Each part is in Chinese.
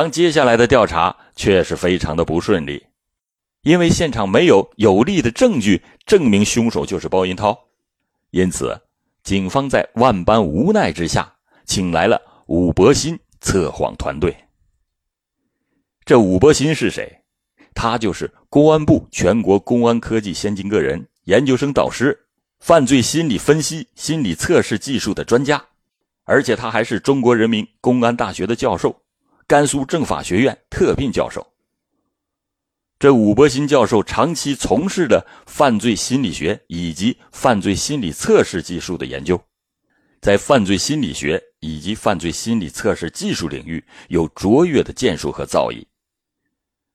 当接下来的调查却是非常的不顺利，因为现场没有有力的证据证明凶手就是包银涛，因此，警方在万般无奈之下，请来了武伯新测谎团队。这武伯新是谁？他就是公安部全国公安科技先进个人研究生导师，犯罪心理分析、心理测试技术的专家，而且他还是中国人民公安大学的教授，甘肃政法学院特聘教授。这武伯新教授长期从事的犯罪心理学以及犯罪心理测试技术的研究，在犯罪心理学以及犯罪心理测试技术领域有卓越的建树和造诣。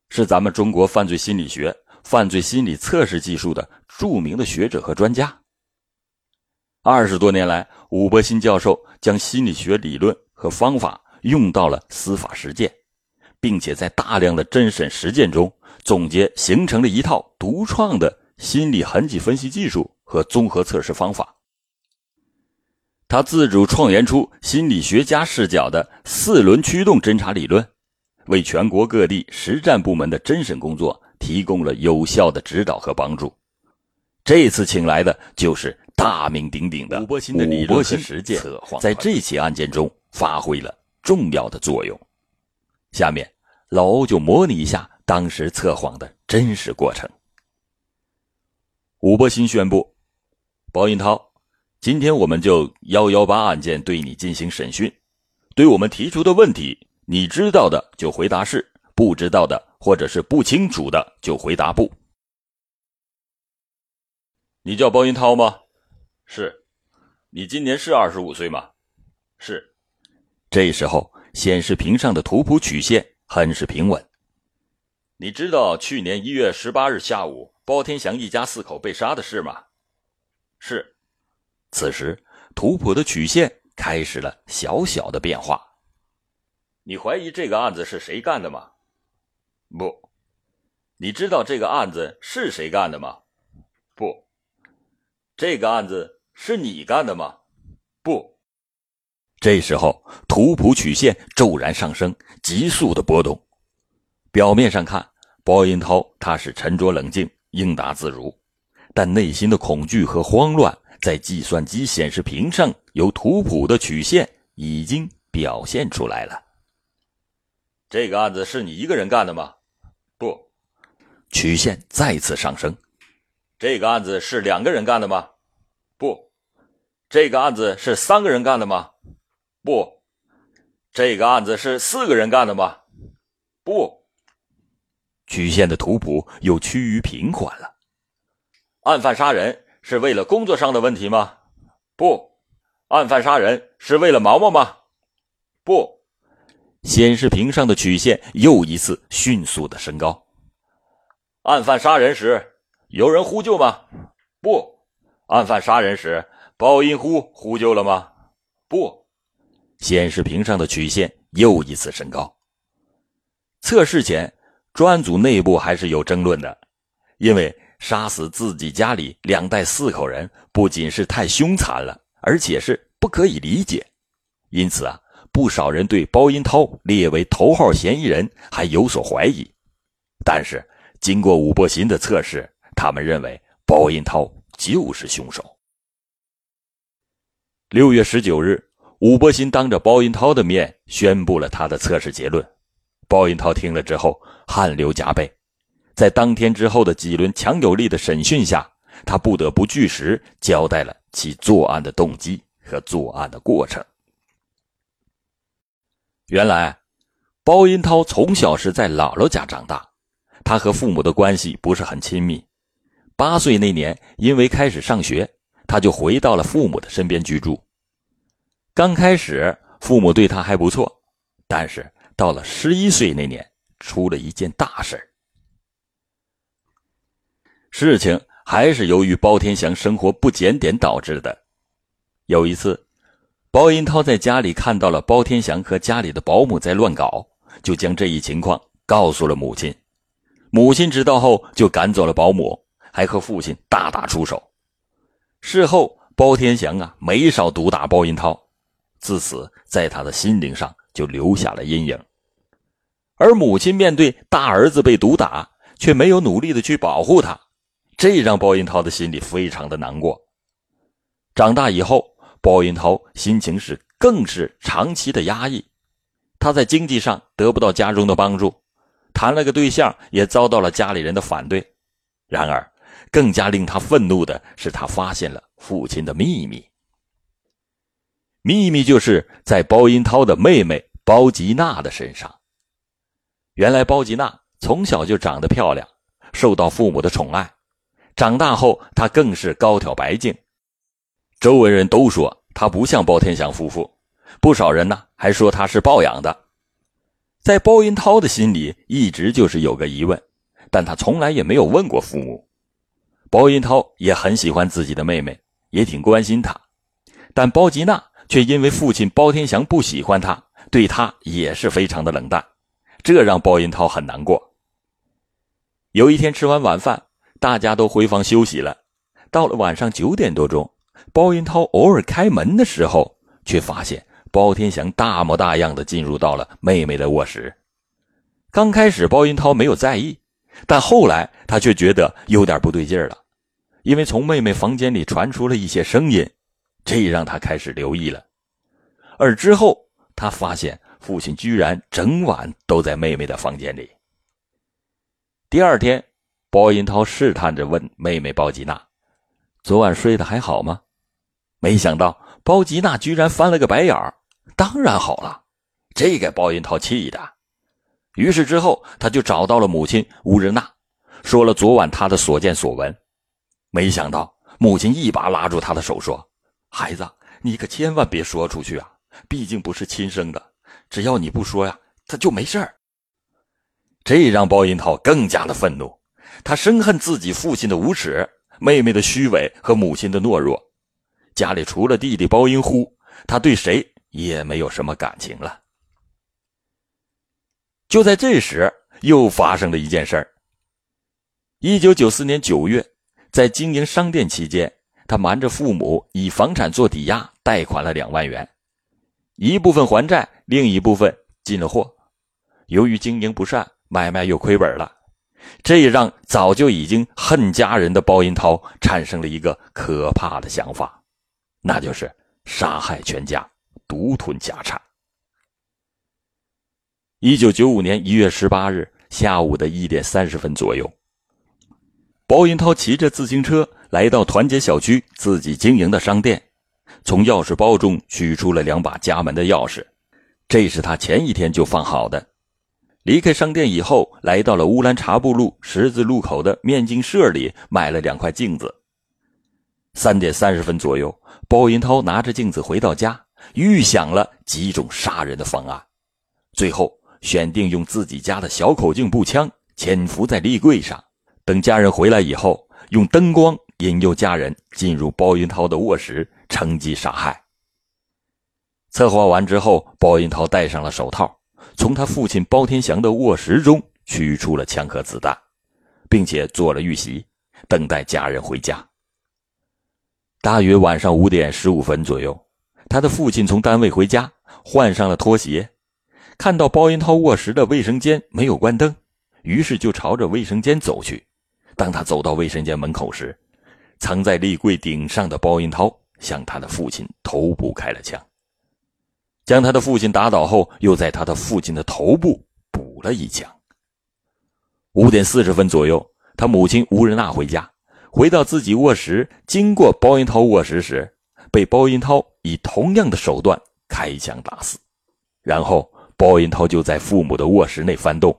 是咱们中国犯罪心理学、犯罪心理测试技术的著名的学者和专家。二十多年来，武伯新教授将心理学理论和方法用到了司法实践，并且在大量的侦审实践中总结形成了一套独创的心理痕迹分析技术和综合测试方法。他自主创研出心理学家视角的四轮驱动侦查理论。为全国各地实战部门的侦审工作提供了有效的指导和帮助。这次请来的就是大名鼎鼎的吴伯新的理论和实践，在这起案件中发挥了重要的作用。下面，老欧就模拟一下当时测谎的真实过程。武伯新宣布：“包银涛，今天我们就幺幺八案件对你进行审讯，对我们提出的问题。”你知道的就回答是，不知道的或者是不清楚的就回答不。你叫包银涛吗？是。你今年是二十五岁吗？是。这时候显示屏上的图谱曲线很是平稳。你知道去年一月十八日下午包天祥一家四口被杀的事吗？是。此时图谱的曲线开始了小小的变化。你怀疑这个案子是谁干的吗？不。你知道这个案子是谁干的吗？不。这个案子是你干的吗？这时候图谱曲线骤然上升，急速的波动。表面上看，包银涛他是沉着冷静、应答自如，但内心的恐惧和慌乱，在计算机显示屏上有图谱的曲线已经表现出来了。这个案子是你一个人干的吗？不，曲线再次上升。这个案子是两个人干的吗？不，这个案子是三个人干的吗？不，这个案子是四个人干的吗？不，曲线的图谱又趋于平缓了。案犯杀人是为了工作上的问题吗？不，案犯杀人是为了毛毛吗？不。显示屏上的曲线又一次迅速的升高。案犯杀人时，有人呼救吗？不。案犯杀人时，包音呼呼救了吗？不。显示屏上的曲线又一次升高。测试前，专案组内部还是有争论的，因为杀死自己家里两代四口人，不仅是太凶残了，而且是不可以理解，因此啊。不少人对包银涛列为头号嫌疑人还有所怀疑，但是经过武伯行的测试，他们认为包银涛就是凶手。六月十九日，武伯新当着包银涛的面宣布了他的测试结论。包银涛听了之后汗流浃背，在当天之后的几轮强有力的审讯下，他不得不据实交代了其作案的动机和作案的过程。原来，包银涛从小是在姥姥家长大，他和父母的关系不是很亲密。八岁那年，因为开始上学，他就回到了父母的身边居住。刚开始，父母对他还不错，但是到了十一岁那年，出了一件大事事情还是由于包天祥生活不检点导致的。有一次。包银涛在家里看到了包天祥和家里的保姆在乱搞，就将这一情况告诉了母亲。母亲知道后就赶走了保姆，还和父亲大打出手。事后，包天祥啊没少毒打包银涛，自此在他的心灵上就留下了阴影。而母亲面对大儿子被毒打，却没有努力的去保护他，这让包银涛的心里非常的难过。长大以后，包银涛心情是更是长期的压抑，他在经济上得不到家中的帮助，谈了个对象也遭到了家里人的反对。然而，更加令他愤怒的是，他发现了父亲的秘密。秘密就是在包银涛的妹妹包吉娜的身上。原来包吉娜从小就长得漂亮，受到父母的宠爱，长大后她更是高挑白净，周围人都说她不像包天祥夫妇，不少人呢还说她是抱养的。在包银涛的心里一直就是有个疑问，但他从来也没有问过父母。包银涛也很喜欢自己的妹妹，也挺关心她，但包吉娜却因为父亲包天祥不喜欢他，对他也是非常的冷淡，这让包银涛很难过。有一天吃完晚饭，大家都回房休息了，到了晚上九点多钟，包银涛偶尔开门的时候，却发现包天祥大模大样的进入到了妹妹的卧室。刚开始包银涛没有在意，但后来他却觉得有点不对劲了。因为从妹妹房间里传出了一些声音，这让他开始留意了。而之后，他发现父亲居然整晚都在妹妹的房间里。第二天，包银涛试探着问妹妹包吉娜：“昨晚睡得还好吗？”没想到包吉娜居然翻了个白眼儿：“当然好了。”这给包银涛气的。于是之后，他就找到了母亲乌日娜，说了昨晚他的所见所闻。没想到，母亲一把拉住他的手，说：“孩子，你可千万别说出去啊！毕竟不是亲生的，只要你不说呀，他就没事儿。”这让包银涛更加的愤怒，他深恨自己父亲的无耻、妹妹的虚伪和母亲的懦弱。家里除了弟弟包银呼，他对谁也没有什么感情了。就在这时，又发生了一件事儿。一九九四年九月。在经营商店期间，他瞒着父母以房产做抵押贷款了两万元，一部分还债，另一部分进了货。由于经营不善，买卖又亏本了，这也让早就已经恨家人的包银涛产生了一个可怕的想法，那就是杀害全家，独吞家产。一九九五年一月十八日下午的一点三十分左右。包银涛骑着自行车来到团结小区自己经营的商店，从钥匙包中取出了两把家门的钥匙，这是他前一天就放好的。离开商店以后，来到了乌兰察布路十字路口的面镜社里买了两块镜子。三点三十分左右，包银涛拿着镜子回到家，预想了几种杀人的方案，最后选定用自己家的小口径步枪潜伏在立柜上。等家人回来以后，用灯光引诱家人进入包云涛的卧室，乘机杀害。策划完之后，包云涛戴上了手套，从他父亲包天祥的卧室中取出了枪和子弹，并且做了预习，等待家人回家。大约晚上五点十五分左右，他的父亲从单位回家，换上了拖鞋，看到包云涛卧室的卫生间没有关灯，于是就朝着卫生间走去。当他走到卫生间门口时，藏在立柜顶上的包银涛向他的父亲头部开了枪，将他的父亲打倒后，又在他的父亲的头部补了一枪。五点四十分左右，他母亲吴仁娜回家，回到自己卧室，经过包银涛卧室时，被包银涛以同样的手段开枪打死。然后，包银涛就在父母的卧室内翻动，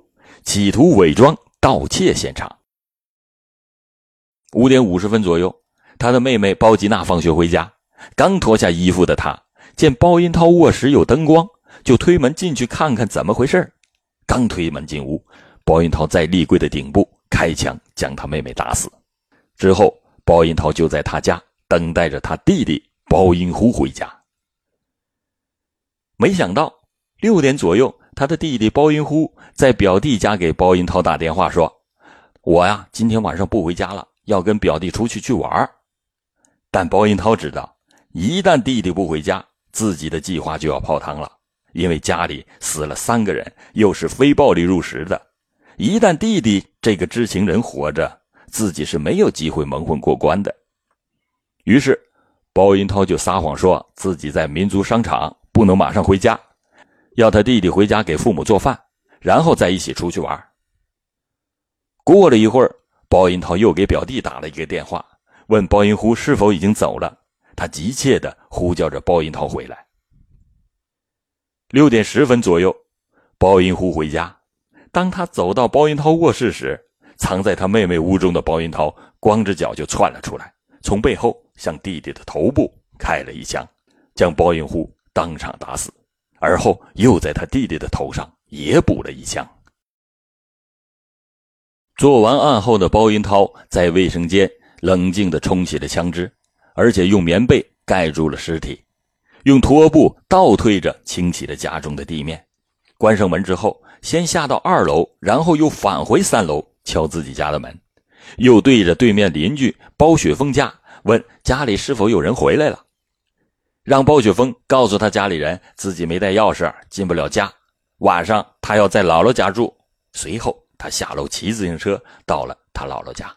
企图伪装盗窃现场。五点五十分左右，他的妹妹包吉娜放学回家，刚脱下衣服的她见包银涛卧室有灯光，就推门进去看看怎么回事刚推门进屋，包银涛在立柜的顶部开枪将他妹妹打死。之后，包银涛就在他家等待着他弟弟包银虎回家。没想到六点左右，他的弟弟包银虎在表弟家给包银涛打电话说：“我呀，今天晚上不回家了。”要跟表弟出去去玩但包银涛知道，一旦弟弟不回家，自己的计划就要泡汤了，因为家里死了三个人，又是非暴力入室的，一旦弟弟这个知情人活着，自己是没有机会蒙混过关的。于是，包银涛就撒谎说自己在民族商场，不能马上回家，要他弟弟回家给父母做饭，然后再一起出去玩。过了一会儿，包银涛又给表弟打了一个电话，问包银虎是否已经走了。他急切地呼叫着包银涛回来。六点十分左右，包银虎回家。当他走到包银涛卧室时，藏在他妹妹屋中的包银涛光着脚就窜了出来，从背后向弟弟的头部开了一枪，将包银虎当场打死。而后又在他弟弟的头上也补了一枪。做完案后的包银涛在卫生间冷静地冲洗了枪支，而且用棉被盖住了尸体。用拖布倒推着清洗了家中的地面，关上门之后，先下到二楼，然后又返回三楼敲自己家的门，又对着对面邻居包雪峰家问家里是否有人回来了，让包雪峰告诉他家里人自己没带钥匙进不了家，晚上他要在姥姥家住。随后他下楼骑自行车到了他姥姥家。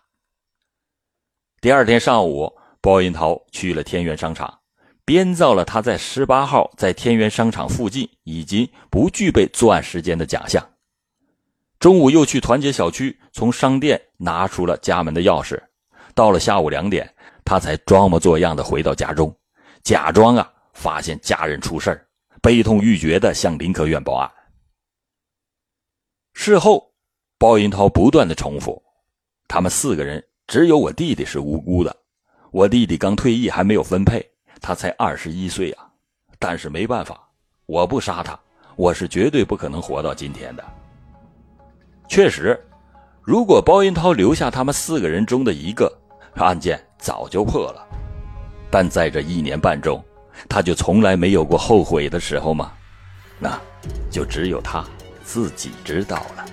第二天上午，包银涛去了天元商场。编造了他在十八号在天元商场附近以及不具备作案时间的假象。中午又去团结小区从商店拿出了家门的钥匙。到了下午两点，他才装模作样的回到家中，假装啊发现家人出事悲痛欲绝的向林科院报案。事后，包银涛不断的重复：“他们四个人只有我弟弟是无辜的，我弟弟刚退役还没有分配。”他才二十一岁啊，但是没办法，我不杀他，我是绝对不可能活到今天的。确实，如果包银涛留下他们四个人中的一个，案件早就破了。但在这一年半中，他就从来没有过后悔的时候吗？那，就只有他自己知道了。